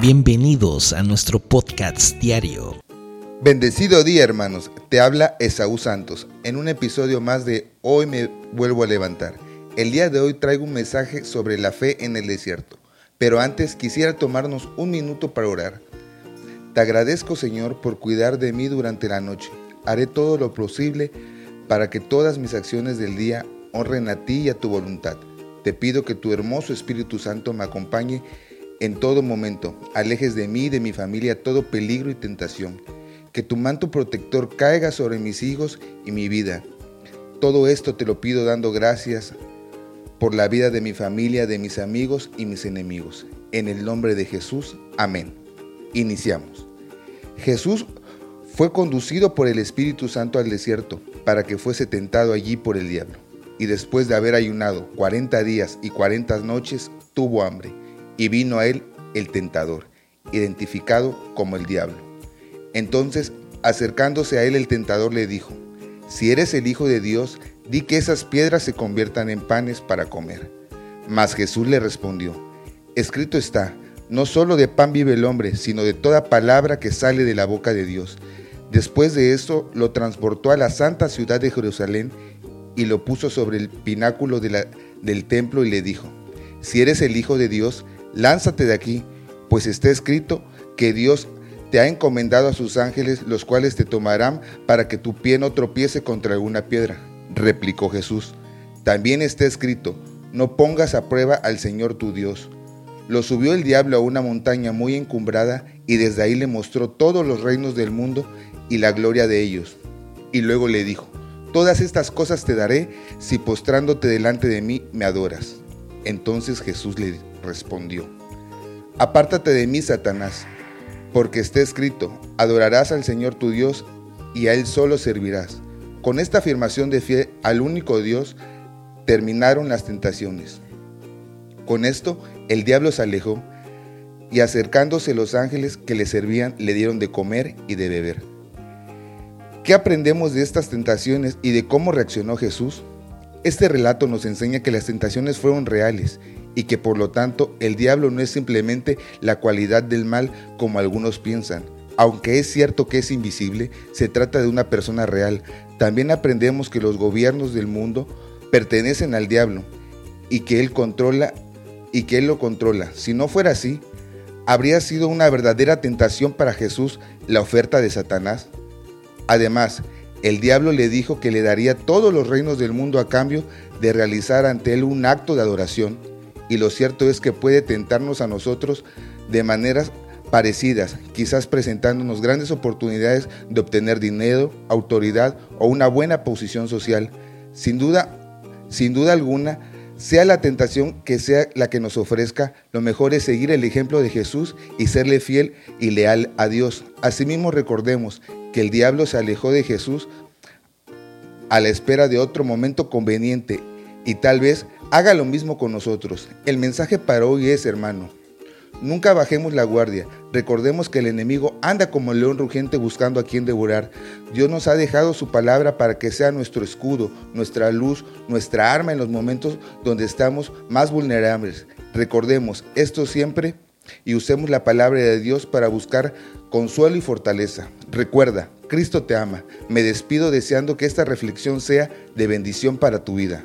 Bienvenidos a nuestro podcast diario. Bendecido día hermanos, te habla Esaú Santos en un episodio más de Hoy me vuelvo a levantar. El día de hoy traigo un mensaje sobre la fe en el desierto, pero antes quisiera tomarnos un minuto para orar. Te agradezco Señor por cuidar de mí durante la noche. Haré todo lo posible para que todas mis acciones del día honren a ti y a tu voluntad. Te pido que tu hermoso Espíritu Santo me acompañe en todo momento, alejes de mí y de mi familia todo peligro y tentación. Que tu manto protector caiga sobre mis hijos y mi vida. Todo esto te lo pido dando gracias por la vida de mi familia, de mis amigos y mis enemigos. En el nombre de Jesús, amén. Iniciamos. Jesús fue conducido por el Espíritu Santo al desierto para que fuese tentado allí por el diablo y después de haber ayunado cuarenta días y cuarenta noches, tuvo hambre, y vino a él el tentador, identificado como el diablo. Entonces, acercándose a él el tentador le dijo, Si eres el Hijo de Dios, di que esas piedras se conviertan en panes para comer. Mas Jesús le respondió, Escrito está, no solo de pan vive el hombre, sino de toda palabra que sale de la boca de Dios. Después de esto, lo transportó a la santa ciudad de Jerusalén y lo puso sobre el pináculo del templo y le dijo, si eres el Hijo de Dios, lánzate de aquí, pues está escrito que Dios te ha encomendado a sus ángeles, los cuales te tomarán para que tu pie no tropiece contra alguna piedra. Replicó Jesús, también está escrito, no pongas a prueba al Señor tu Dios. Lo subió el diablo a una montaña muy encumbrada y desde ahí le mostró todos los reinos del mundo y la gloria de ellos. Y luego le dijo, Todas estas cosas te daré si postrándote delante de mí me adoras. Entonces Jesús le respondió, Apártate de mí, Satanás, porque está escrito, adorarás al Señor tu Dios y a Él solo servirás. Con esta afirmación de fe al único Dios terminaron las tentaciones. Con esto el diablo se alejó y acercándose los ángeles que le servían le dieron de comer y de beber. ¿Qué aprendemos de estas tentaciones y de cómo reaccionó Jesús? Este relato nos enseña que las tentaciones fueron reales y que por lo tanto el diablo no es simplemente la cualidad del mal como algunos piensan. Aunque es cierto que es invisible, se trata de una persona real. También aprendemos que los gobiernos del mundo pertenecen al diablo y que él controla y que él lo controla. Si no fuera así, habría sido una verdadera tentación para Jesús la oferta de Satanás. Además, el diablo le dijo que le daría todos los reinos del mundo a cambio de realizar ante él un acto de adoración. Y lo cierto es que puede tentarnos a nosotros de maneras parecidas, quizás presentándonos grandes oportunidades de obtener dinero, autoridad o una buena posición social. Sin duda, sin duda alguna, sea la tentación que sea la que nos ofrezca, lo mejor es seguir el ejemplo de Jesús y serle fiel y leal a Dios. Asimismo recordemos que el diablo se alejó de Jesús a la espera de otro momento conveniente y tal vez haga lo mismo con nosotros. El mensaje para hoy es, hermano, nunca bajemos la guardia. Recordemos que el enemigo anda como el león rugiente buscando a quien devorar. Dios nos ha dejado su palabra para que sea nuestro escudo, nuestra luz, nuestra arma en los momentos donde estamos más vulnerables. Recordemos esto siempre y usemos la palabra de Dios para buscar consuelo y fortaleza. Recuerda, Cristo te ama. Me despido deseando que esta reflexión sea de bendición para tu vida.